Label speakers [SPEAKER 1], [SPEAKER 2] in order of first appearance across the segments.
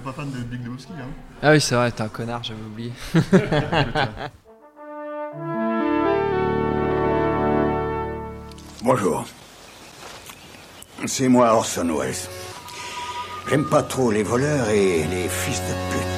[SPEAKER 1] pas fan de Big Lebowski. Hein.
[SPEAKER 2] Ah oui, c'est vrai, t'es un connard, j'avais oublié.
[SPEAKER 3] Bonjour. C'est moi Orson Welles. J'aime pas trop les voleurs et les fils de pute.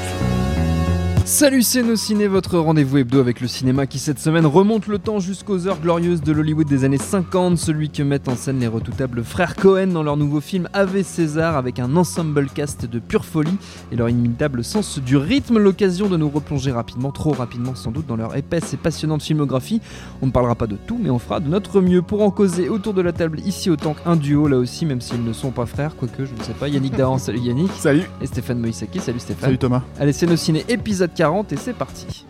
[SPEAKER 2] Salut, c'est Nos Ciné, votre rendez-vous hebdo avec le cinéma qui cette semaine remonte le temps jusqu'aux heures glorieuses de l'Hollywood des années 50, celui que mettent en scène les redoutables frères Cohen dans leur nouveau film Ave César avec un ensemble cast de pure folie et leur inimitable sens du rythme, l'occasion de nous replonger rapidement, trop rapidement sans doute, dans leur épaisse et passionnante filmographie. On ne parlera pas de tout, mais on fera de notre mieux pour en causer autour de la table ici autant qu'un duo là aussi, même s'ils ne sont pas frères, quoique je ne sais pas. Yannick Dahan, salut Yannick.
[SPEAKER 1] Salut.
[SPEAKER 2] Et Stéphane Moïsaki, salut Stéphane.
[SPEAKER 1] Salut Thomas.
[SPEAKER 2] Allez, c'est Nos Ciné épisode 40 et c'est parti.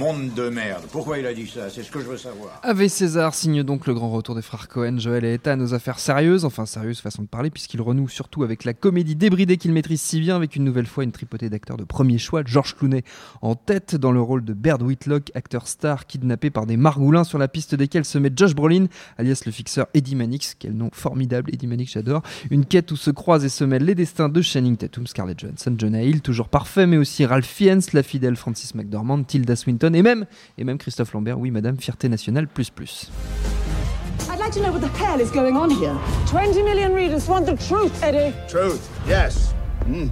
[SPEAKER 3] Monde de merde. Pourquoi il a dit ça? C'est ce que je veux savoir.
[SPEAKER 2] Ave César signe donc le grand retour des frères Cohen, Joël et Ethan aux affaires sérieuses, enfin sérieuses façon de parler, puisqu'il renoue surtout avec la comédie débridée qu'il maîtrise si bien, avec une nouvelle fois une tripotée d'acteurs de premier choix, George Clooney en tête dans le rôle de Baird Whitlock, acteur star kidnappé par des margoulins sur la piste desquels se met Josh Brolin, alias le fixeur Eddie Mannix, quel nom formidable, Eddie Mannix j'adore, une quête où se croisent et se mêlent les destins de Channing Tatum, Scarlett Johansson, Jonah Hill, toujours parfait, mais aussi Ralph Fiennes, la fidèle Francis McDormand, Tilda Swinton et même, et même Christophe Lambert, oui madame, fierté nationale plus plus.
[SPEAKER 4] I'd like to know what the hell is going on here. 20 million readers want the truth, Eddie.
[SPEAKER 3] Truth. Yes.
[SPEAKER 4] Eddie.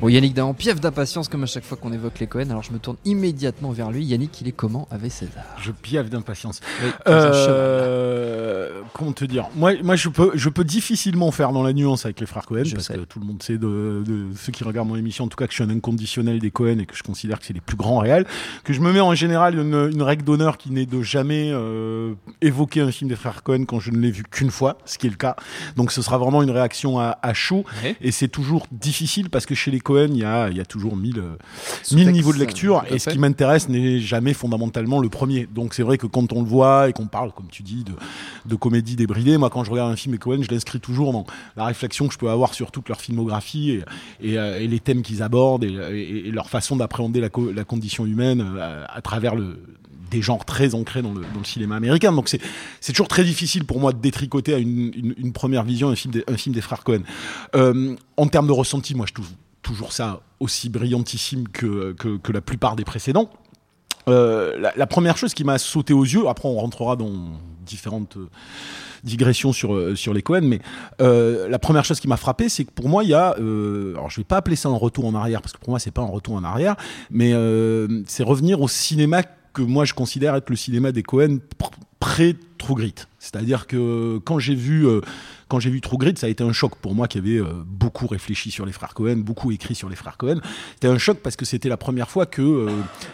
[SPEAKER 2] Bon, Yannick Dahan, piève d'impatience comme à chaque fois qu'on évoque les Cohen, alors je me tourne immédiatement vers lui. Yannick, il est comment avec César?
[SPEAKER 5] Je piaffe d'impatience.
[SPEAKER 2] Oui.
[SPEAKER 5] Euh, comment te dire? Moi, moi je, peux, je peux difficilement faire dans la nuance avec les frères Cohen,
[SPEAKER 2] Je
[SPEAKER 5] parce
[SPEAKER 2] sais.
[SPEAKER 5] que tout le monde sait, de, de ceux qui regardent mon émission, en tout cas, que je suis un inconditionnel des Cohen et que je considère que c'est les plus grands réels. Que je me mets en général une, une règle d'honneur qui n'est de jamais euh, évoquer un film des frères Cohen quand je ne l'ai vu qu'une fois, ce qui est le cas. Donc ce sera vraiment une réaction à, à chaud.
[SPEAKER 2] Ouais.
[SPEAKER 5] Et c'est toujours difficile parce que chez les Cohen, il y a, il y a toujours mille, euh, mille niveaux de lecture. Et ce qui m'intéresse n'est jamais fondamentalement le premier. Donc c'est vrai que quand on le voit et qu'on parle, comme tu dis, de, de comédie débridée, moi quand je regarde un film et Cohen, je l'inscris toujours dans la réflexion que je peux avoir sur toute leur filmographie et, et, euh, et les thèmes qu'ils abordent et, leur façon d'appréhender la, co- la condition humaine euh, à, à travers le des genres très ancrés dans le, cinéma américain. Donc c'est c'est toujours très difficile pour moi de détricoter à une, première vision un film des, frères Cohen. Euh, en termes de ressenti, moi je trouve toujours ça aussi brillantissime que, que, la plupart des précédents. Euh, la, première chose qui m'a sauté aux yeux, après on rentrera dans différentes euh, digressions sur, sur les Cohen, mais la première chose qui m'a frappé, c'est que pour moi, il y a, alors je vais pas appeler ça un retour en arrière, parce que pour moi, c'est pas un retour en arrière, mais c'est revenir au cinéma que moi je considère être le cinéma des Cohen pr- pré True Grit. C'est-à-dire que quand j'ai vu euh, quand j'ai vu True Grit, ça a été un choc pour moi qui avait euh, beaucoup réfléchi sur les frères Cohen, beaucoup écrit sur les frères Cohen. C'était un choc parce que c'était la première fois que euh,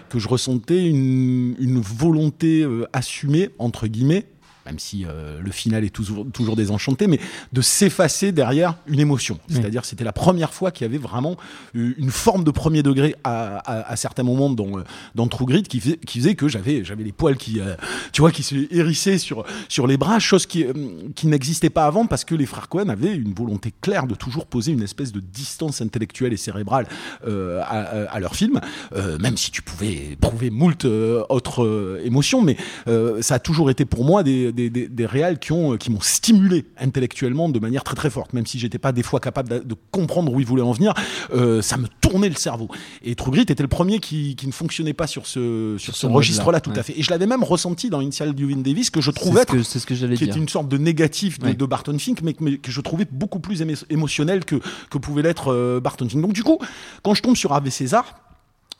[SPEAKER 5] que je ressentais une, volonté assumée entre guillemets même si euh, le final est toujours, toujours désenchanté, mais de s'effacer derrière une émotion. C'est-à-dire c'était la première fois qu'il y avait vraiment une forme de premier degré à, à, à certains moments dans, euh, dans True Grit qui faisait, qui faisait que j'avais j'avais les poils qui, euh, tu vois, qui se hérissaient sur, sur les bras, chose qui, euh, qui n'existait pas avant parce que les frères Cohen avaient une volonté claire de toujours poser une espèce de distance intellectuelle et cérébrale euh, à, à, leur film, euh, même si tu pouvais prouver moult autres émotions, mais euh, ça a toujours été pour moi des, des, des, des, des réals qui ont qui m'ont stimulé intellectuellement de manière très très forte, même si j'étais pas des fois capable de, de comprendre où ils voulaient en venir, euh, ça me tournait le cerveau. Et True Grit était le premier qui, qui ne fonctionnait pas sur ce sur,
[SPEAKER 2] ce
[SPEAKER 5] ce registre-là, tout
[SPEAKER 2] ouais.
[SPEAKER 5] à fait. Et je l'avais même ressenti dans Initial Duvin Davis que je
[SPEAKER 2] C'est
[SPEAKER 5] trouvais
[SPEAKER 2] ce que, c'est ce que j'allais
[SPEAKER 5] qui
[SPEAKER 2] dire.
[SPEAKER 5] est une sorte de négatif de,
[SPEAKER 2] Ouais.
[SPEAKER 5] de Barton Fink, mais, mais que je trouvais beaucoup plus émo- émotionnel que, que pouvait l'être euh, Barton Fink. Donc du coup, quand je tombe sur Ave César,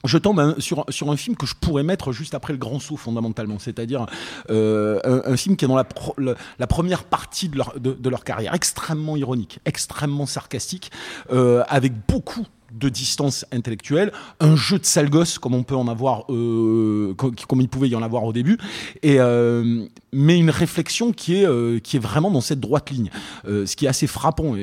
[SPEAKER 5] je tombe sur, un film que je pourrais mettre juste après le grand saut fondamentalement, c'est-à-dire euh, un, film qui est dans la, première partie de leur, leur carrière, extrêmement ironique, extrêmement sarcastique, euh, avec beaucoup de distance intellectuelle, un jeu de sale gosse comme on peut en avoir, euh, co- comme il pouvait y en avoir au début, euh, mais une réflexion qui est euh, qui est vraiment dans cette droite ligne. Ce qui est assez frappant,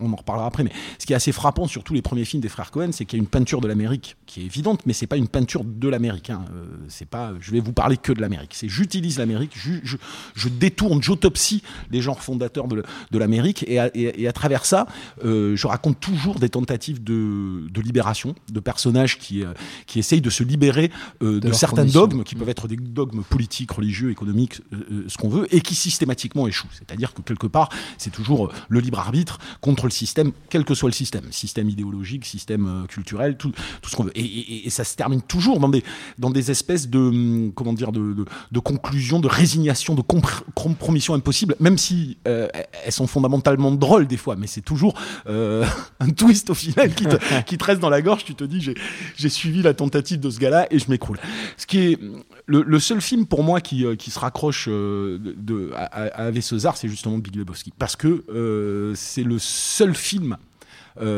[SPEAKER 5] on en reparlera après, mais ce qui est assez frappant sur tous les premiers films des frères Cohen, c'est qu'il y a une peinture de l'Amérique qui est évidente, mais c'est pas une peinture de l'Amérique. Hein. C'est pas, je vais vous parler que de l'Amérique. C'est j'utilise l'Amérique, je, détourne, j'autopsie les genres fondateurs de, l'Amérique, et à, travers ça, je raconte toujours des tentatives de, de libération, de personnages qui, euh, qui essayent de se libérer euh, de, certains
[SPEAKER 2] conditions.
[SPEAKER 5] dogmes qui peuvent être des dogmes politiques, religieux, économiques, euh, ce qu'on veut, et qui systématiquement échouent. C'est-à-dire que quelque part, c'est toujours le libre arbitre contre le système, quel que soit le système, système idéologique, système culturel, tout, tout ce qu'on veut. Et, et- et ça se termine toujours dans des, dans des espèces de, hum, comment dire, de, de, de conclusions, de résignation, de compr- compromission impossible, même si euh, elles sont fondamentalement drôles des fois, mais c'est toujours euh, un twist au final qui qui te reste dans la gorge. Tu te dis, j'ai suivi la tentative de ce gars-là et je m'écroule. Ce qui est le, seul film pour moi qui, euh, se raccroche euh, à, à Ave César, c'est justement Big Lebowski. Parce que euh, c'est le seul film,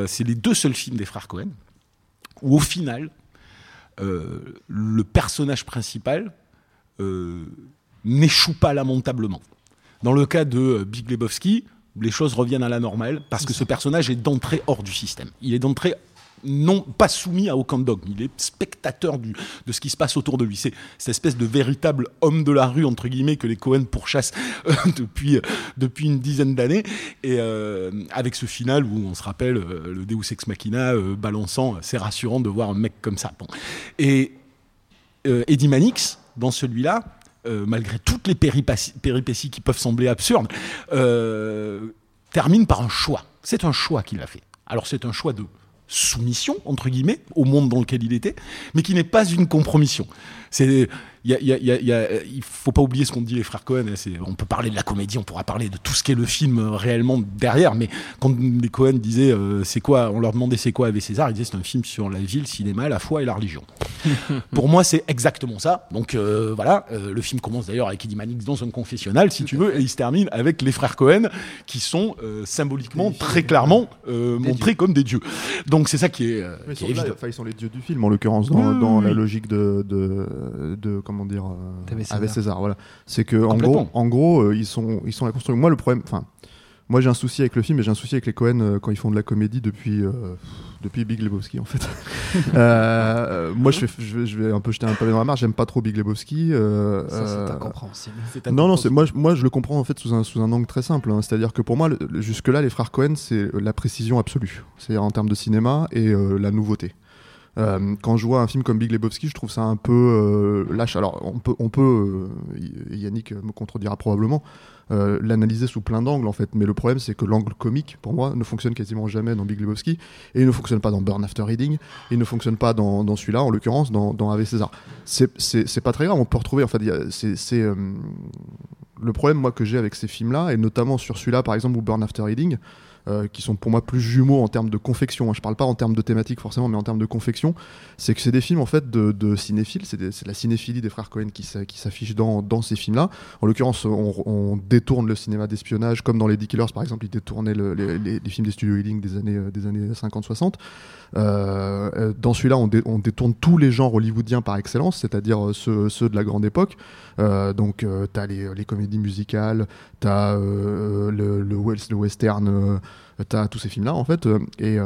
[SPEAKER 5] c'est les deux seuls films des frères Cohen où au final, le personnage principal n'échoue pas lamentablement. Dans le cas de Big Lebowski, les choses reviennent à la normale parce que ce personnage est d'entrée hors du système. Il est d'entrée non pas soumis à aucun dogme. Il est spectateur du, de ce qui se passe autour de lui. C'est cette espèce de véritable homme de la rue entre guillemets que les Cohen pourchassent euh, depuis euh, depuis une dizaine d'années et euh, avec ce final où on se rappelle le Deus ex machina balançant, c'est rassurant de voir un mec comme ça. Bon. Et Eddie Mannix dans celui-là, euh, malgré toutes les péripéties, qui peuvent sembler absurdes, euh, termine par un choix. C'est un choix qu'il a fait. Alors c'est un choix de soumission entre guillemets au monde dans lequel il était, mais qui n'est pas une compromission. C'est y a, il y a- il y a- il y a- il faut pas oublier ce qu'ont dit les frères Cohen. on peut parler de la comédie, on pourra parler de tout ce qu'est le film euh, réellement derrière, mais quand les Cohen disaient euh, c'est quoi, on leur demandait c'est quoi avec César, ils disaient c'est un film sur la vie, le cinéma, la foi et la religion. Pour moi, c'est exactement ça. Donc euh, voilà, euh, le film commence d'ailleurs avec Eddie Mannix dans un confessionnal, si tu veux, et il se termine avec les frères Cohen, qui sont euh, symboliquement, très clairement, euh, montrés comme des dieux. Donc c'est ça qui est, euh,
[SPEAKER 6] Mais
[SPEAKER 5] qui
[SPEAKER 6] ils
[SPEAKER 5] est
[SPEAKER 6] là,
[SPEAKER 5] évident.
[SPEAKER 6] enfin, ils sont les dieux du film en l'occurrence dans,
[SPEAKER 5] Oui,
[SPEAKER 6] dans
[SPEAKER 5] oui,
[SPEAKER 6] la logique de, de, de comment dire euh,
[SPEAKER 2] César.
[SPEAKER 6] avec César voilà c'est que en gros en gros euh, ils sont ils sont la construction moi le problème enfin moi j'ai un souci avec le film et j'ai un souci avec les Cohen euh, quand ils font de la comédie depuis euh, depuis Big Lebowski en fait Euh, moi je, fais, je, vais, je vais un peu jeter un pavé dans la mare j'aime pas trop Big Lebowski euh,
[SPEAKER 2] Ça, c'est incompréhensible.
[SPEAKER 6] Non, non, c'est moi, je- moi je le comprends en fait sous un, sous un angle très simple. hein. C'est-à-dire que pour moi, le- le- jusque-là, les frères Cohen, c'est la précision absolue. C'est en termes de cinéma et euh, la nouveauté. Euh, quand je vois un film comme Big Lebowski, je trouve ça un peu euh, lâche. Alors, on peut, on peut euh, Yannick me contredira probablement, l'analyser sous plein d'angles en fait. Mais le problème, c'est que l'angle comique, pour moi, ne fonctionne quasiment jamais dans Big Lebowski et il ne fonctionne pas dans Burn After Reading. Il ne fonctionne pas dans, dans celui-là, en l'occurrence, dans, dans Ave César. C'est- pas très grave. On peut retrouver. En fait, c'est le problème moi que j'ai avec ces films-là, et notamment sur celui-là par exemple ou Burn After Reading, euh, qui sont pour moi plus jumeaux en termes de confection. hein. Je parle pas en termes de thématique forcément, mais en termes de confection, c'est que c'est des films en fait de, de cinéphiles. C'est la cinéphilie des frères Cohen qui, s'a- qui s'affiche dans, ces films-là. En l'occurrence, on, détourne le cinéma d'espionnage, comme dans Lady Killers par exemple, ils détournaient le- les, les- les films des studios Ealing des années euh, des années 50-60. Euh, euh, dans celui-là, on, dé- on détourne tous les genres hollywoodiens par excellence, c'est-à-dire euh, ceux, de la grande époque. Donc, euh, t'as les, comédies musicales, t'as le, le, le western, t'as tous ces films-là en fait, et,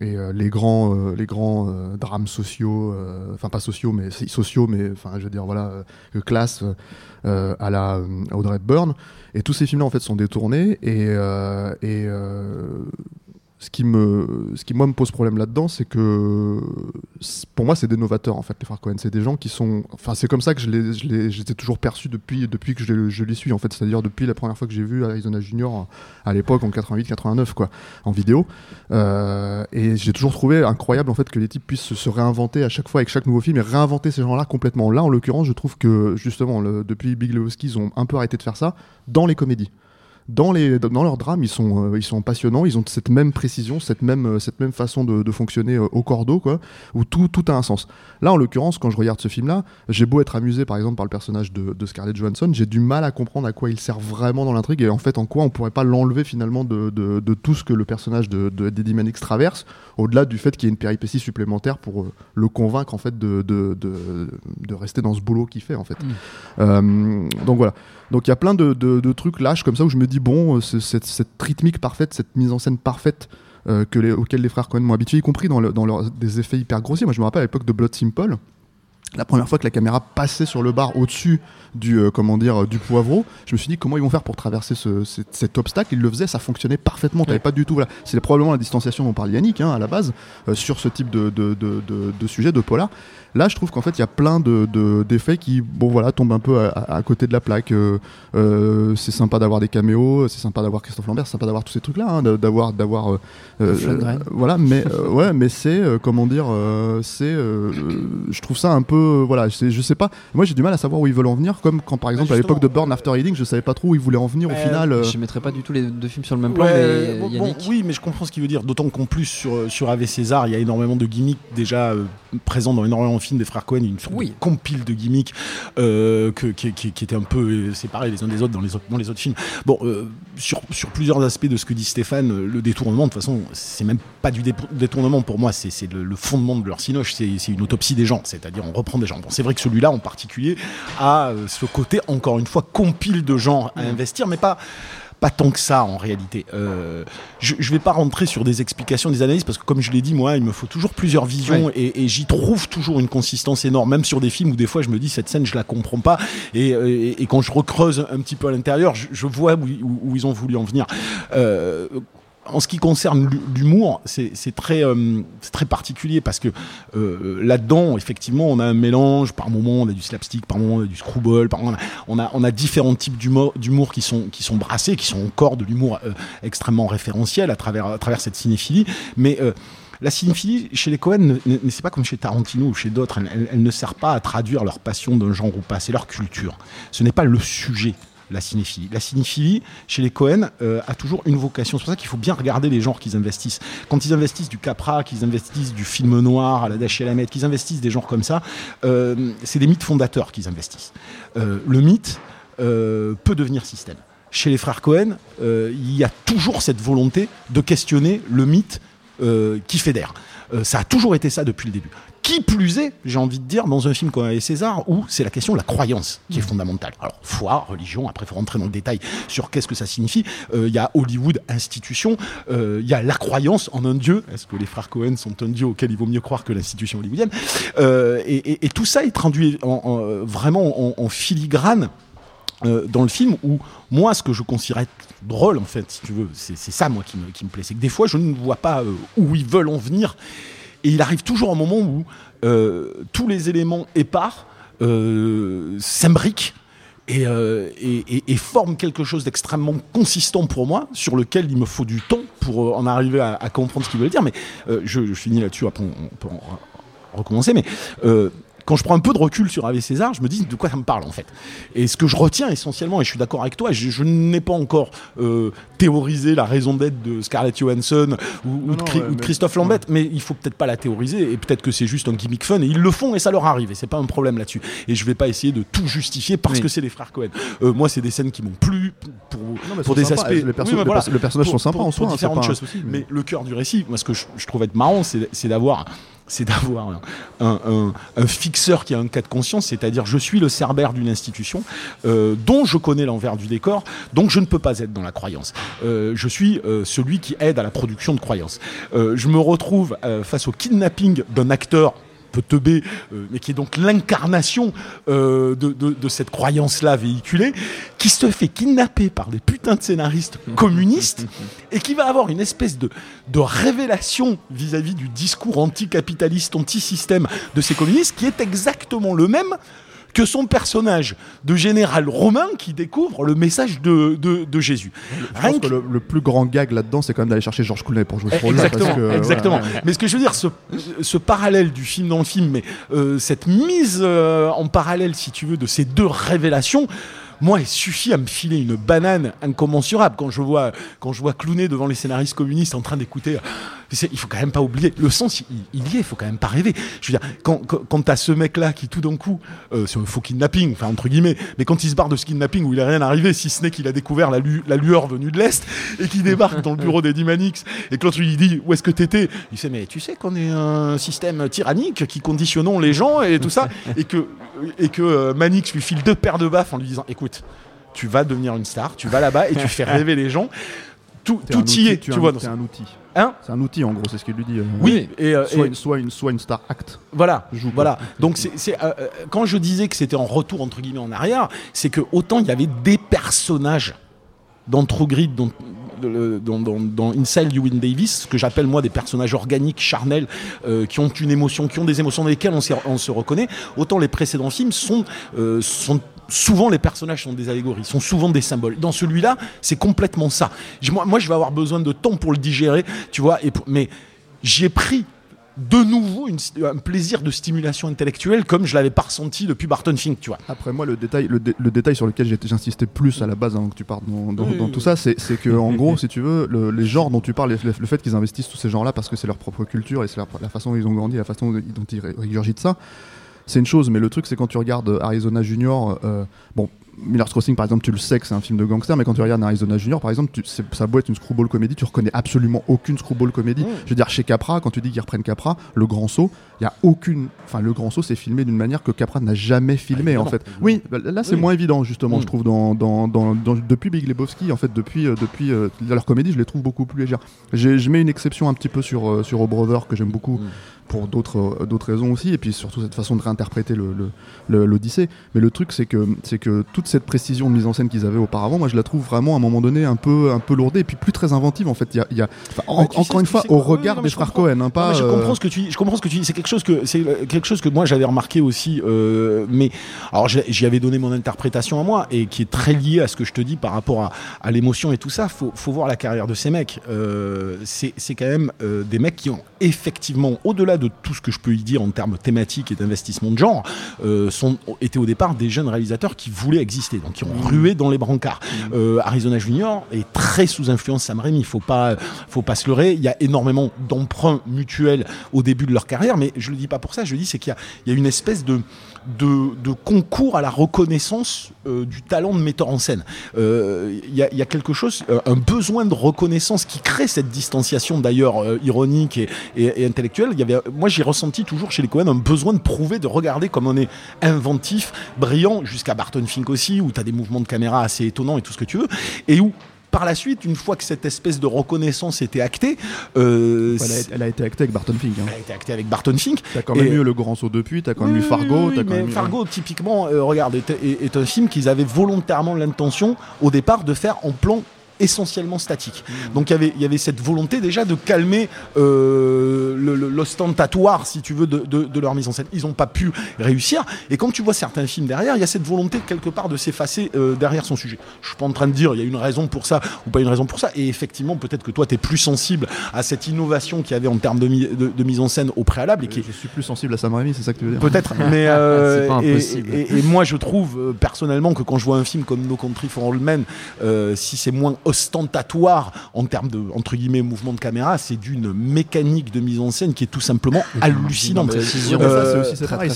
[SPEAKER 6] les grands, les grands drames sociaux, enfin pas sociaux, mais sociaux, mais enfin je veux dire voilà, classe à la Audrey Hepburn. Et tous ces films-là en fait sont détournés et, Ce qui me, ce qui moi me pose problème là-dedans, c'est que pour moi c'est des novateurs en fait les frères. C'est des gens qui sont, enfin c'est comme ça que je les, je les, ai toujours perçus depuis, depuis que je, je les suis en fait. C'est-à-dire depuis la première fois que j'ai vu Arizona Junior à l'époque en 88-89 quoi, en vidéo. Euh, et j'ai toujours trouvé incroyable en fait que les types puissent se, réinventer à chaque fois avec chaque nouveau film et réinventer ces gens-là complètement. Là en l'occurrence, je trouve que justement depuis Big Lebowski, ils ont un peu arrêté de faire ça dans les comédies dans, les, dans leurs drames, ils sont, euh, ils sont passionnants, ils ont cette même précision, cette même, euh, cette même façon de, de fonctionner euh, au cordeau, quoi, où tout, tout a un sens. Là, en l'occurrence, quand je regarde ce film-là, j'ai beau être amusé, par exemple, par le personnage de, de Scarlett Johansson, j'ai du mal à comprendre à quoi il sert vraiment dans l'intrigue et en fait, en quoi on pourrait pas l'enlever finalement de, de, de tout ce que le personnage de, de, d'Eddie Mannix traverse, au-delà du fait qu'il y ait une péripétie supplémentaire pour euh, le convaincre, en fait, de, de, rester dans ce boulot qu'il fait, en fait. Euh, donc voilà. Donc il y a plein de trucs lâches comme ça où je me bon, euh, ce- cette, cette rythmique parfaite, cette mise en scène parfaite euh, que les, auxquelles les frères Cohen m'ont habitué, y compris dans, le- dans des effets hyper grossiers. Moi je me rappelle à l'époque de Blood Simple. La première fois que la caméra passait sur le bar au-dessus du euh, comment dire du poivreau, je me suis dit comment ils vont faire pour traverser ce- cet, cet obstacle? Ils le faisaient, ça fonctionnait parfaitement. T'avais pas du tout. Voilà, c'est probablement la distanciation dont parle Yannick hein, à la base euh, sur ce type de, de, de, de- de sujet de polar. Là, je trouve qu'en fait, il y a plein de, de- d'effets qui, bon voilà, tombent un peu à, côté de la plaque. Euh, euh, c'est sympa d'avoir des caméos, c'est sympa d'avoir Christophe Lambert, c'est sympa d'avoir tous ces trucs-là, hein, d'avoir, d'avoir, euh, voilà. Mais euh, ouais, mais c'est euh, comment dire, euh, c'est, je trouve ça un peu, euh, voilà, c'est- je sais pas. Moi, j'ai du mal à savoir où ils veulent en venir, comme quand par exemple à l'époque de Burn After Reading, je savais pas trop où ils voulaient en venir au final. euh,
[SPEAKER 2] Je mettrais pas du tout les deux films sur le même plan,
[SPEAKER 5] Ouais,
[SPEAKER 2] mais
[SPEAKER 5] bon, bon,
[SPEAKER 2] Yannick.
[SPEAKER 5] oui, mais je comprends ce qu'il veut dire. D'autant qu'en plus, sur, sur Ave César, il y a énormément de gimmicks déjà euh, présents dans énormément de films des frères Cohen. Une sorte
[SPEAKER 2] Oui.
[SPEAKER 5] de compile de gimmicks euh, que, qui, qui, qui étaient un peu séparés les uns des autres dans les autres, dans les autres films. Bon, euh, sur, sur plusieurs aspects de ce que dit Stéphane, le détournement, de toute façon, c'est même pas du dé- détournement pour moi, c'est le, le fondement de leur cinoche, c'est c'est une autopsie des gens, c'est-à-dire on reprend des gens. Bon, c'est vrai que celui-là en particulier a euh, ce côté, encore une fois, compile de gens à investir, mais pas pas tant que ça en réalité. Euh, je ne vais pas rentrer sur des explications, des analyses, parce que comme je l'ai dit, moi, il me faut toujours plusieurs visions et, et j'y trouve toujours une consistance énorme, même sur des films où des fois je me dis cette scène, je la comprends pas. Et, euh, et- et quand je recreuse un petit peu à l'intérieur, je, je vois où, où- où ils ont voulu en venir. Euh, en ce qui concerne l'hu- l'humour, c'est très, euh, très particulier parce que euh, là-dedans, effectivement, on a un mélange. Par moments, on a du slapstick, par moments, on a du screwball. Par moments, on a, on a différents types d'humour qui sont, qui sont brassés, qui sont encore de l'humour euh, extrêmement référentiel à travers, à travers cette cinéphilie. Mais euh, la cinéphilie chez les Cohen, c'est pas comme chez Tarantino ou chez d'autres. Elle- elle ne sert pas à traduire leur passion d'un genre ou pas. C'est leur culture. Ce n'est pas le sujet la cinéphilie. La cinéphilie, chez les Cohen, euh, a toujours une vocation. C'est pour ça qu'il faut bien regarder les genres qu'ils investissent. Quand ils investissent du Capra, qu'ils investissent du film noir à la Dash et la qu'ils investissent des genres comme ça, euh, c'est des mythes fondateurs qu'ils investissent. Euh, le mythe peut devenir système. Chez les frères Cohen, il y a toujours cette volonté de questionner le mythe qui fédère. Ça a toujours été ça depuis le début. Qui plus est, j'ai envie de dire, dans un film comme César, où c'est la question de la croyance qui est fondamentale. Alors, foi, religion, après, il faut rentrer dans le détail sur qu'est-ce que ça signifie. Euh, Il y a Hollywood, institution, euh, il y a la croyance en un dieu. Est-ce que les frères Cohen sont un dieu auquel il vaut mieux croire que l'institution hollywoodienne Euh, et, et- et tout ça est traduit en- en, vraiment en, en filigrane euh, dans le film où moi ce que je considère drôle en fait si tu veux c'est ça moi qui me, qui me plaît c'est que des fois je ne vois pas où ils veulent en venir et il arrive toujours un moment où euh, tous les éléments épars euh, s'imbriquent et, euh, quelque chose d'extrêmement consistant pour moi, sur lequel il me faut du temps pour euh, en arriver à, comprendre ce qu'il veut dire. Mais je, finis là-dessus, après on, peut en re- recommencer. Mais quand je prends un peu de recul sur Ave César, je me dis de quoi ça me parle en fait? Et ce que je retiens essentiellement, et je suis d'accord avec toi, je, je n'ai pas encore euh, théorisé la raison d'être de Scarlett Johansson ou, ou
[SPEAKER 6] Non,
[SPEAKER 5] de,
[SPEAKER 6] non,
[SPEAKER 5] Chri-
[SPEAKER 6] ouais,
[SPEAKER 5] ou de
[SPEAKER 6] mais-
[SPEAKER 5] Christophe Lambert, mais il faut peut-être pas la théoriser et peut-être que c'est juste un gimmick fun et ils le font et ça leur arrive et c'est pas un problème là-dessus. Et je vais pas essayer de tout justifier parce
[SPEAKER 2] Oui.
[SPEAKER 5] que c'est les frères Cohen. Euh, moi, c'est des scènes qui m'ont plu pour,
[SPEAKER 6] Non,
[SPEAKER 5] des aspects.
[SPEAKER 6] Les perso-
[SPEAKER 5] Oui, mais
[SPEAKER 6] les
[SPEAKER 5] voilà.
[SPEAKER 6] perso- les personnages
[SPEAKER 5] Pour-
[SPEAKER 6] sont sympas
[SPEAKER 5] pour-
[SPEAKER 6] en soi, hein,
[SPEAKER 5] différentes choses.
[SPEAKER 6] souci,
[SPEAKER 5] mais...
[SPEAKER 6] mais-
[SPEAKER 5] le cœur du récit, moi, ce que je, je trouve être marrant, c'est d'avoir c'est d'avoir un, fixeur qui a un cas de conscience, c'est-à-dire je suis le cerbère d'une institution euh, dont je connais l'envers du décor, donc je ne peux pas être dans la croyance. Euh, je suis euh, celui qui aide à la production de croyances. Je me retrouve face au kidnapping d'un acteur, peu teubé, euh, mais qui est donc l'incarnation euh, de, de- de cette croyance-là véhiculée, qui se fait kidnapper par des putains de scénaristes communistes et qui va avoir une espèce de, de révélation vis-à-vis du discours anticapitaliste, anti-système de ces communistes, qui est exactement le même que son personnage de général romain qui découvre le message de, de, de Jésus.
[SPEAKER 6] Je
[SPEAKER 5] Rien
[SPEAKER 6] pense
[SPEAKER 5] que-
[SPEAKER 6] que le, le plus grand gag là-dedans, c'est quand même d'aller chercher Georges Clooney pour jouer ce rôle-là.
[SPEAKER 5] Exactement,
[SPEAKER 6] que,
[SPEAKER 5] exactement.
[SPEAKER 6] voilà.
[SPEAKER 5] Mais ce que je veux dire, ce, ce parallèle du film dans le film, mais euh, cette mise euh, en parallèle, si tu veux, de ces deux révélations. Moi, il suffit à me filer une banane incommensurable quand je vois quand je vois Clooney devant les scénaristes communistes en train d'écouter. Il faut quand même pas oublier le sens. Il, il y est. Il faut quand même pas rêver. Je veux dire, quand quand, quand t'as ce mec-là qui tout d'un coup, euh, c'est un faux kidnapping, enfin entre guillemets, mais quand il se barre de ce kidnapping où il est rien arrivé, si ce n'est qu'il a découvert la, lu- la lueur venue de l'est et qu'il débarque dans le bureau d'Eddie Manix et que l'autre lui dit où est-ce que t'étais? Il sait mais tu sais qu'on est un système tyrannique qui conditionnons les gens et tout ça et que et que euh, Manix lui file deux paires de baffes en lui disant écoute tu vas devenir une star, tu vas là-bas et tu fais rêver les gens. Tout, tout y est,
[SPEAKER 6] tu
[SPEAKER 5] tu vois. ça.
[SPEAKER 6] un outil.
[SPEAKER 5] Hein
[SPEAKER 6] C'est un outil en gros, c'est ce qu'il lui dit. euh.
[SPEAKER 5] Oui, et, euh,
[SPEAKER 6] Soit,
[SPEAKER 5] et-
[SPEAKER 6] une, soit, une, soit une star act.
[SPEAKER 5] voilà,
[SPEAKER 6] Joue
[SPEAKER 5] voilà. Donc c'est, c'est, euh, quand je disais que c'était en retour entre guillemets en arrière, c'est que autant il y avait des personnages dans True Grit, dans, dans, dans, dans Inside Davis, ce que j'appelle moi des personnages organiques, charnels, euh, qui ont une émotion, qui ont des émotions dans lesquelles on, se reconnaît. Autant les précédents films sont, euh, sont souvent les personnages sont des allégories, sont souvent des symboles. Dans celui-là, c'est complètement ça. Moi, moi, je vais avoir besoin de temps pour le digérer, tu vois. Et pour- mais j'ai pris de nouveau une- un plaisir de stimulation intellectuelle comme je l'avais pas ressenti depuis Barton Fink, tu vois.
[SPEAKER 6] Après moi, le détail, le, dé- le détail sur lequel j'ai- j'insistais plus à la base, avant que tu partes dans, dans-
[SPEAKER 5] Oui,
[SPEAKER 6] dans
[SPEAKER 5] oui,
[SPEAKER 6] tout
[SPEAKER 5] oui.
[SPEAKER 6] ça, c'est que en gros, si tu veux, le- les genres dont tu parles, le, le fait qu'ils investissent tous ces genres-là parce que c'est leur propre culture et c'est la façon dont ils ont grandi, la façon dont ils ré- régurgitent ça, c'est une chose. Mais le truc, c'est quand tu regardes Arizona Junior, euh, bon. Miller's Crossing, par exemple, tu le sais que c'est un film de gangster, mais quand tu regardes Arizona Junior, par exemple, tu, ça a beau être une screwball comédie, tu reconnais absolument aucune screwball comédie. Je veux dire, chez Capra, quand tu dis qu'ils reprennent Capra, le grand saut, il y a aucune. Enfin, le grand saut, c'est filmé d'une manière que Capra n'a jamais filmé, en fait. Oui, bah, là, c'est
[SPEAKER 5] Oui.
[SPEAKER 6] moins évident, justement,
[SPEAKER 5] Mm.
[SPEAKER 6] je trouve, dans, dans, dans- dans- depuis Big Lebowski, en fait, depuis, euh, depuis euh, leur comédie, je les trouve beaucoup plus légères. Je mets une exception un petit peu sur, euh, sur O Brother, que j'aime beaucoup,
[SPEAKER 5] Mm.
[SPEAKER 6] Pour d'autres euh, d'autres raisons aussi, et puis surtout cette façon de réinterpréter le- le- le- l'Odyssée. Mais le truc, c'est que, c'est que toute cette précision de mise en scène qu'ils avaient auparavant, moi, je la trouve vraiment, à un moment donné, un peu, un peu lourdée, et puis plus très inventive, en fait. Il y a, il y a- enfin, en-
[SPEAKER 5] Ouais, tu sais-
[SPEAKER 6] encore une fois, au regard
[SPEAKER 5] non,
[SPEAKER 6] des frères. Cohen, hein, pas.
[SPEAKER 5] Non, je
[SPEAKER 6] euh,
[SPEAKER 5] comprends ce que tu dis. Je comprends ce que tu dis. C'est quelque chose que c'est euh, quelque chose que moi j'avais remarqué aussi. euh, mais alors j'y avais donné mon interprétation à moi et qui est très lié à ce que je te dis par rapport à, à l'émotion et tout ça. Faut, faut voir la carrière de ces mecs. Euh, c'est c'est quand même euh, des mecs qui ont effectivement, au-delà de tout ce que je peux y dire en termes thématiques et d'investissement de genre, euh, sont étaient au départ des jeunes réalisateurs qui voulaient exister, donc qui ont rué dans les brancards. Euh, Arizona Junior est très sous influence Sam Raimi. Il faut pas, faut pas se leurrer. Il y a énormément d'emprunts mutuels au début de leur carrière, mais je le dis pas pour ça. Je le dis c'est qu'il y a, il y a une espèce de de, concours à la reconnaissance euh, du talent de metteur en scène. Euh, Il y, a, quelque chose, euh, un besoin de reconnaissance qui crée cette distanciation d'ailleurs ironique et, intellectuelle. Y avait, moi j'ai ressenti toujours chez les Cohen un besoin de prouver, de regarder comme on est inventif, brillant, jusqu'à Barton Fink aussi, où tu as des mouvements de caméra assez étonnants et tout ce que tu veux, et où par la suite, une fois que cette espèce de reconnaissance était actée, euh,
[SPEAKER 6] elle, a, elle a été actée avec Barton Fink. hein.
[SPEAKER 5] elle a été actée avec Barton Fink.
[SPEAKER 6] T'as quand même
[SPEAKER 5] Et-
[SPEAKER 6] eu le grand saut depuis, t'as quand même eu Fargo,
[SPEAKER 5] oui,
[SPEAKER 6] t'as quand même eu-
[SPEAKER 5] Fargo, typiquement, euh, regarde, est, est- est un film qu'ils avaient volontairement l'intention, au départ, de faire en plan essentiellement statique.
[SPEAKER 6] Mmh.
[SPEAKER 5] Donc il y avait- il y avait cette volonté déjà de calmer euh, le- le- l'ostentatoire, si tu veux, de, de- de leur mise en scène. Ils n'ont pas pu réussir. Et quand tu vois certains films derrière, il y a cette volonté quelque part de s'effacer euh, derrière son sujet. Je suis pas en train de dire il y a une raison pour ça ou pas une raison pour ça. Et effectivement, peut-être que toi, tu es plus sensible à cette innovation qu'il y avait en termes de, mi- de- de mise en scène au préalable et qui est
[SPEAKER 6] Je suis plus sensible à Sam Raimi, c'est ça que tu veux dire?
[SPEAKER 5] Peut-être, mais euh,
[SPEAKER 2] C'est pas
[SPEAKER 5] et-
[SPEAKER 2] impossible.
[SPEAKER 5] Et, et moi je trouve euh, personnellement que quand je vois un film comme No Country for Old Men, euh, si c'est moins ostentatoire en termes de entre guillemets mouvement de caméra, c'est d'une mécanique de mise en scène qui est tout simplement hallucinante.
[SPEAKER 6] C'est
[SPEAKER 5] Euh,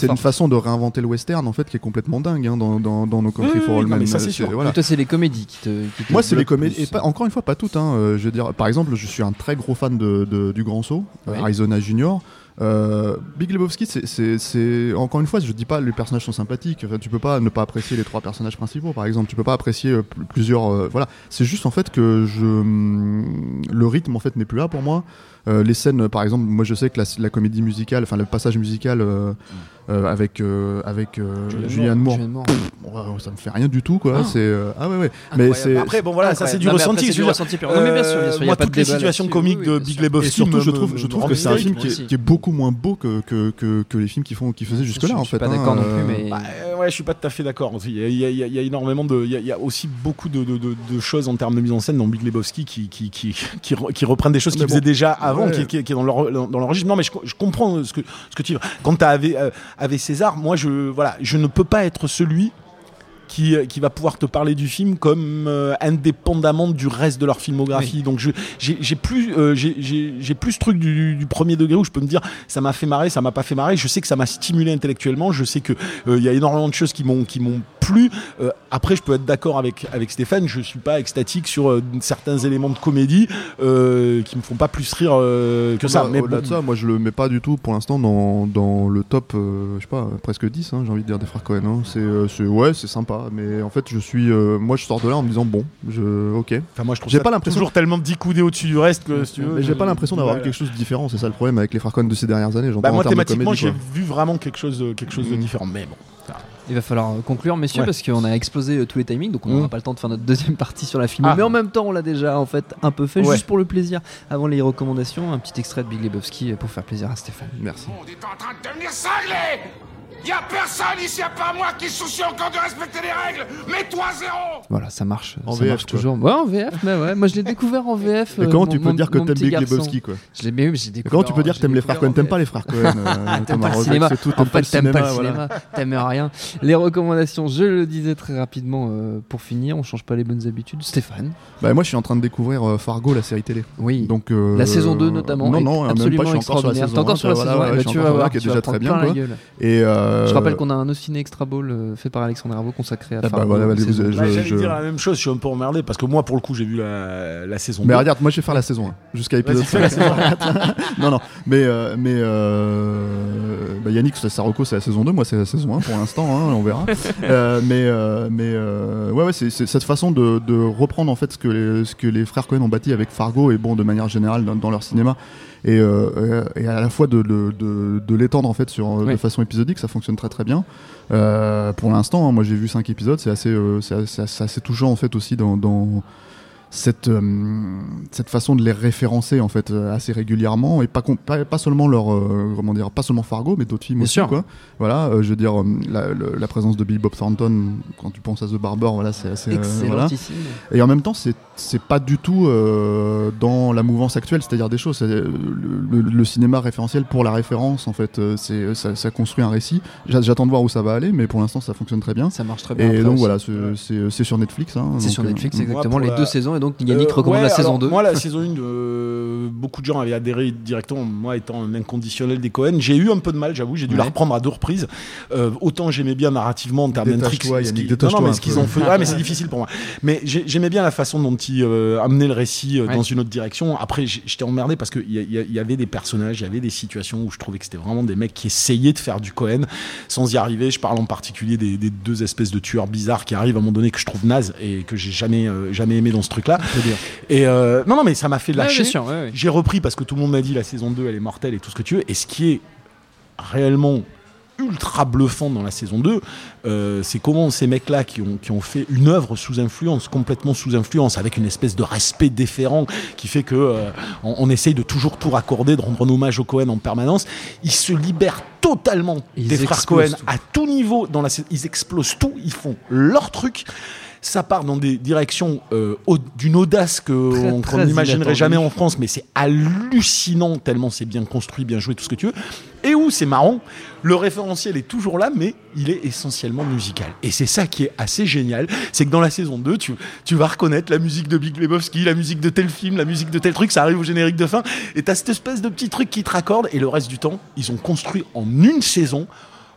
[SPEAKER 6] une façon de réinventer le western en fait qui est complètement dingue hein, dans, dans, dans nos Country
[SPEAKER 5] Oui,
[SPEAKER 6] for All
[SPEAKER 5] mais ça, c'est sûr.
[SPEAKER 6] voilà.
[SPEAKER 2] Toi, c'est les comédies qui te. qui te
[SPEAKER 6] Moi, c'est les comédies.
[SPEAKER 2] plus.
[SPEAKER 6] Et pas, encore une fois, pas toutes. hein, euh, je veux dire, par exemple, je suis un très gros fan de, de- du Grand Saut, euh. Arizona Junior. Euh, Big Lebowski, c'est- encore une fois, je dis pas les personnages sont sympathiques. Enfin, tu peux pas ne pas apprécier les trois personnages principaux, par exemple. Tu peux pas apprécier euh, pl- plusieurs. euh, voilà, c'est juste en fait que hum, le rythme en fait n'est plus là pour moi. Les scènes, par exemple, moi je sais que la, comédie musicale, enfin le passage musical euh, avec euh, avec euh,
[SPEAKER 5] Julianne
[SPEAKER 6] Moore,
[SPEAKER 2] Julianne Moore.
[SPEAKER 6] pff, ouais, ça me fait rien du tout quoi. C'est euh, ah ouais ouais. Mais c'est
[SPEAKER 5] Après, bon voilà, ça c'est du
[SPEAKER 2] Non,
[SPEAKER 5] ressenti.
[SPEAKER 2] c'est du ressenti. Non, mais bien sûr, bien sûr, il y a
[SPEAKER 5] moi,
[SPEAKER 2] pas de
[SPEAKER 5] toutes les situations comiques
[SPEAKER 2] Oui,
[SPEAKER 5] de Big. Lebowski
[SPEAKER 6] Et surtout,
[SPEAKER 5] me-
[SPEAKER 6] je trouve, je trouve que c'est un film qui est, qui est beaucoup moins beau que, que, que, que les films qui, font, qui faisaient jusque-là,
[SPEAKER 2] Je
[SPEAKER 6] en
[SPEAKER 2] suis
[SPEAKER 6] fait.
[SPEAKER 2] pas
[SPEAKER 6] hein,
[SPEAKER 2] d'accord non
[SPEAKER 6] euh,
[SPEAKER 2] plus, mais.
[SPEAKER 5] Ouais, je suis pas tout à fait d'accord. Il y a, il il y énormément de, il y a, il y a aussi beaucoup de, de- de- de choses en termes de mise en scène dans Big Lebowski qui, qui, qui, qui, re- qui reprennent des choses qu'ils
[SPEAKER 6] bon.
[SPEAKER 5] faisaient déjà avant,
[SPEAKER 6] Ouais.
[SPEAKER 5] qui, est dans leur, dans leur registre. Non, mais je, je comprends ce que, ce que tu veux. Quand tu as avec, euh, avec César, moi, je, voilà, je ne peux pas être celui qui, qui va pouvoir te parler du film comme euh, indépendamment du reste de leur filmographie. Donc j'ai plus euh, j'ai- plus ce truc du, du premier degré où je peux me dire ça m'a fait marrer, ça m'a pas fait marrer. Je sais que ça m'a stimulé intellectuellement. Je sais que euh, il y a énormément de choses qui m'ont qui m'ont plu. Euh, après, je peux être d'accord avec avec Stéphane. Je suis pas extatique sur euh, certains éléments de comédie euh, qui me font pas plus rire que ça.
[SPEAKER 6] Bah,
[SPEAKER 5] Mais
[SPEAKER 6] au-delà
[SPEAKER 5] bon.
[SPEAKER 6] de ça, moi je le mets pas du tout pour l'instant dans, dans le top, je sais pas, presque 10, hein, j'ai envie de dire des frères Cohen. hein. C'est, ouais, c'est sympa, mais en fait, je suis, moi je sors de là en me disant bon, je, ok.
[SPEAKER 5] Enfin, moi, je trouve
[SPEAKER 6] J'ai pas l'impression-
[SPEAKER 5] toujours tellement 10 coudées au-dessus du reste que si tu veux,
[SPEAKER 6] j'ai pas l'impression d'avoir vu quelque chose de différent, c'est ça le problème avec les frères Cohen de ces dernières années.
[SPEAKER 5] Bah, moi, thématiquement, j'ai vu vraiment quelque chose de, quelque chose de
[SPEAKER 6] Mhm.
[SPEAKER 5] différent. Mais bon.
[SPEAKER 2] Il va falloir euh, conclure, messieurs,
[SPEAKER 5] Ouais.
[SPEAKER 2] parce qu'on a explosé euh, tous les timings, donc on n'aura pas le temps de faire notre deuxième partie sur la film.
[SPEAKER 5] Ah.
[SPEAKER 2] Mais en même temps, on l'a déjà en fait un peu fait,
[SPEAKER 5] Ouais.
[SPEAKER 2] juste pour le plaisir. Avant les recommandations, un petit extrait de Big Lebowski euh, pour faire plaisir à Stéphane.
[SPEAKER 6] Merci.
[SPEAKER 7] monde est en train de devenir cinglé Y a personne ici à part moi qui se soucie encore de respecter les règles Mets-toi à zéro
[SPEAKER 2] Voilà, ça marche.
[SPEAKER 6] En
[SPEAKER 2] ça
[SPEAKER 6] VF,
[SPEAKER 2] marche toujours. Ouais, en VF, mais ouais. Moi, je l'ai découvert en VF.
[SPEAKER 6] Mais
[SPEAKER 2] euh,
[SPEAKER 6] comment
[SPEAKER 2] mon-
[SPEAKER 6] tu peux
[SPEAKER 2] mon-
[SPEAKER 6] dire que t'aimes Big
[SPEAKER 2] garçon.
[SPEAKER 6] Lebowski quoi
[SPEAKER 2] Je l'ai, mais oui, j'ai découvert.
[SPEAKER 6] Comment tu peux dire que t'aimes les frères Cohen
[SPEAKER 2] en
[SPEAKER 6] T'aimes pas les frères Cohen euh,
[SPEAKER 2] T'aimes pas le cinéma, en fait, t'aimes pas le
[SPEAKER 6] voilà.
[SPEAKER 2] cinéma, t'aimes rien. Les recommandations, je le disais très rapidement euh, pour finir, on change pas les bonnes habitudes. Stéphane.
[SPEAKER 6] Bah, moi je suis en train de découvrir euh, Fargo, la série télé.
[SPEAKER 2] Oui.
[SPEAKER 6] Donc,
[SPEAKER 2] la saison 2 notamment.
[SPEAKER 6] Non, non, même
[SPEAKER 2] absolument
[SPEAKER 6] pas, je suis encore sur la
[SPEAKER 2] extraordinaire.
[SPEAKER 6] saison
[SPEAKER 2] T'es encore
[SPEAKER 6] 1,
[SPEAKER 2] sur la
[SPEAKER 6] voilà,
[SPEAKER 2] saison
[SPEAKER 6] ouais,
[SPEAKER 2] 1,
[SPEAKER 6] je suis
[SPEAKER 2] tu vas voir,
[SPEAKER 6] qui est déjà très bien. Et
[SPEAKER 2] Je rappelle qu'on a un Ciné Extra Ball euh, fait par Alexandre Herbeau consacré à
[SPEAKER 6] Ah bah
[SPEAKER 2] Fargo.
[SPEAKER 6] voilà,
[SPEAKER 2] deux.
[SPEAKER 6] je-
[SPEAKER 5] Bah, J'allais
[SPEAKER 6] je-
[SPEAKER 5] dire la même chose, je suis un peu emmerdé parce que moi, pour le coup, j'ai vu la, la saison
[SPEAKER 6] Mais
[SPEAKER 5] 2.
[SPEAKER 6] regarde, moi je vais faire la saison 1 jusqu'à épisode
[SPEAKER 5] Vas-y, fais la
[SPEAKER 6] 5. non, non, mais, euh, mais euh, bah, Yannick, Saroko, c'est la saison 2, moi c'est la saison 1 pour l'instant, hein, on verra. Euh, mais euh, mais euh, ouais, ouais c'est c'est cette façon de, de reprendre en fait ce que, les, ce que les frères Cohen ont bâti avec Fargo et bon, de manière générale dans, dans leur cinéma. Et, euh, et à la fois de, de, de, de l'étendre en fait sur,
[SPEAKER 2] Oui.
[SPEAKER 6] de façon épisodique, ça fonctionne très très bien. Euh, pour l'instant, hein, moi j'ai vu 5 épisodes, c'est assez, euh, c'est assez, assez touchant en fait aussi dans, dans cette, euh, cette façon de les référencer en fait euh, assez régulièrement et pas, pas, pas seulement leur euh, comment dire pas seulement Fargo mais d'autres films
[SPEAKER 2] Bien
[SPEAKER 6] aussi
[SPEAKER 2] sûr.
[SPEAKER 6] quoi voilà euh, je veux dire la, le- la présence de Billy Bob Thornton quand tu penses à The Barber voilà c'est assez euh, voilà.
[SPEAKER 2] Excellentissime.
[SPEAKER 6] et en même temps c'est c'est pas du tout euh, dans la mouvance actuelle c'est-à-dire des choses le, le- le cinéma référentiel pour la référence en fait c'est ça, ça construit un récit J'a- j'attends de voir où ça va aller mais pour l'instant ça fonctionne très bien
[SPEAKER 2] Ça marche très bien.
[SPEAKER 6] et donc
[SPEAKER 2] aussi.
[SPEAKER 6] voilà c'est, sur Netflix hein,
[SPEAKER 2] C'est sur Netflix, exactement, les
[SPEAKER 5] la-
[SPEAKER 2] deux saisons. Et donc Yannick
[SPEAKER 5] Euh,
[SPEAKER 2] recommande
[SPEAKER 5] ouais,
[SPEAKER 2] la saison
[SPEAKER 5] alors,
[SPEAKER 2] 2.
[SPEAKER 5] Moi, la saison 1, euh, beaucoup de gens avaient adhéré directement, moi étant un inconditionnel des Cohen. J'ai eu un peu de mal, j'avoue, j'ai dû la reprendre à deux reprises. Euh, autant j'aimais bien narrativement en termes d'intrigue. Non, non, mais ce qu'ils ont fait. Ouais, mais c'est difficile pour moi. Mais j'ai- j'aimais bien la façon dont ils euh, amenaient le récit euh,
[SPEAKER 2] Ouais.
[SPEAKER 5] dans une autre direction. Après, j'étais emmerdé parce qu'il y, y avait des personnages, il y avait des situations où je trouvais que c'était vraiment des mecs qui essayaient de faire du Cohen sans y arriver. Je parle en particulier des, des deux espèces de tueurs bizarres qui arrivent à un moment donné que je trouve naze et que j'ai jamais, euh, jamais aimé dans ce truc-là. Et euh, non, non, mais ça m'a fait lâcher.
[SPEAKER 2] ouais, ouais.
[SPEAKER 5] J'ai repris parce que tout le monde m'a dit la saison 2 elle est mortelle et tout ce que tu veux. Et ce qui est réellement ultra bluffant dans la saison 2, euh, c'est comment ces mecs-là qui ont, qui ont fait une œuvre sous influence, complètement sous influence, avec une espèce de respect déférent qui fait que euh, on, on essaye de toujours tout raccorder, de rendre un hommage au Cohen en permanence. Ils se libèrent totalement
[SPEAKER 2] Ils
[SPEAKER 5] des frères Cohen
[SPEAKER 2] tout.
[SPEAKER 5] à tout niveau. Dans la, ils explosent tout, ils font leur truc. Ça part dans des directions euh, au- d'une audace qu'on n'imaginerait
[SPEAKER 2] inattendu.
[SPEAKER 5] jamais en France, mais c'est hallucinant tellement c'est bien construit, bien joué, tout ce que tu veux. Et où c'est marrant, le référentiel est toujours là, mais il est essentiellement musical. Et c'est ça qui est assez génial, c'est que dans la saison 2, tu, tu vas reconnaître la musique de Big Lebowski, la musique de tel film, la musique de tel truc, ça arrive au générique de fin, et t'as cette espèce de petit truc qui te raccorde, et le reste du temps, ils ont construit en une saison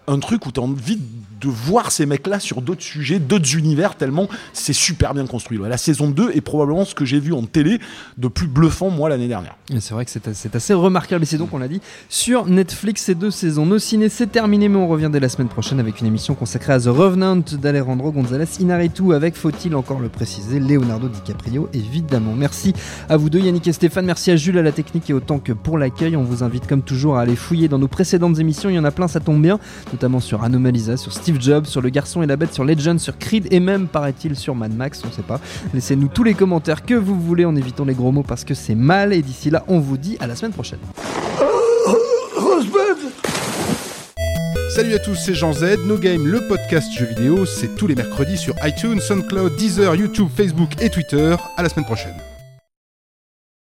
[SPEAKER 5] un truc où tu as envie de voir ces mecs-là sur d'autres sujets, d'autres univers, tellement c'est super bien construit. La saison 2 est probablement ce que j'ai vu en télé de plus bluffant, moi, l'année dernière.
[SPEAKER 2] C'est vrai que c'est assez, remarquable et c'est donc, on l'a dit, sur Netflix ces deux saisons. Nos ciné, c'est terminé, mais on revient la semaine prochaine avec une émission consacrée à The Revenant d'Alejandro González Inarritu avec, faut-il encore le préciser, Leonardo DiCaprio, évidemment. Merci à vous deux, Yannick et Stéphane. Merci à Jules à la technique et autant que pour l'accueil. On vous invite comme toujours à aller fouiller dans nos précédentes émissions. Il y en a plein, ça tombe bien, notamment sur Anomalisa, sur Steve Jobs, sur Le Garçon et la Bête, sur Legend, sur Creed et même, paraît-il, sur Mad Max. On sait pas. Laissez-nous tous les commentaires que vous voulez en évitant les gros mots parce que c'est mal. Et d'ici là, on vous dit à la semaine prochaine.
[SPEAKER 8] Salut à tous, c'est Jean Z. No Game, le podcast jeux vidéo, c'est tous les mercredis sur iTunes, SoundCloud, Deezer, YouTube, Facebook et Twitter. À la semaine prochaine.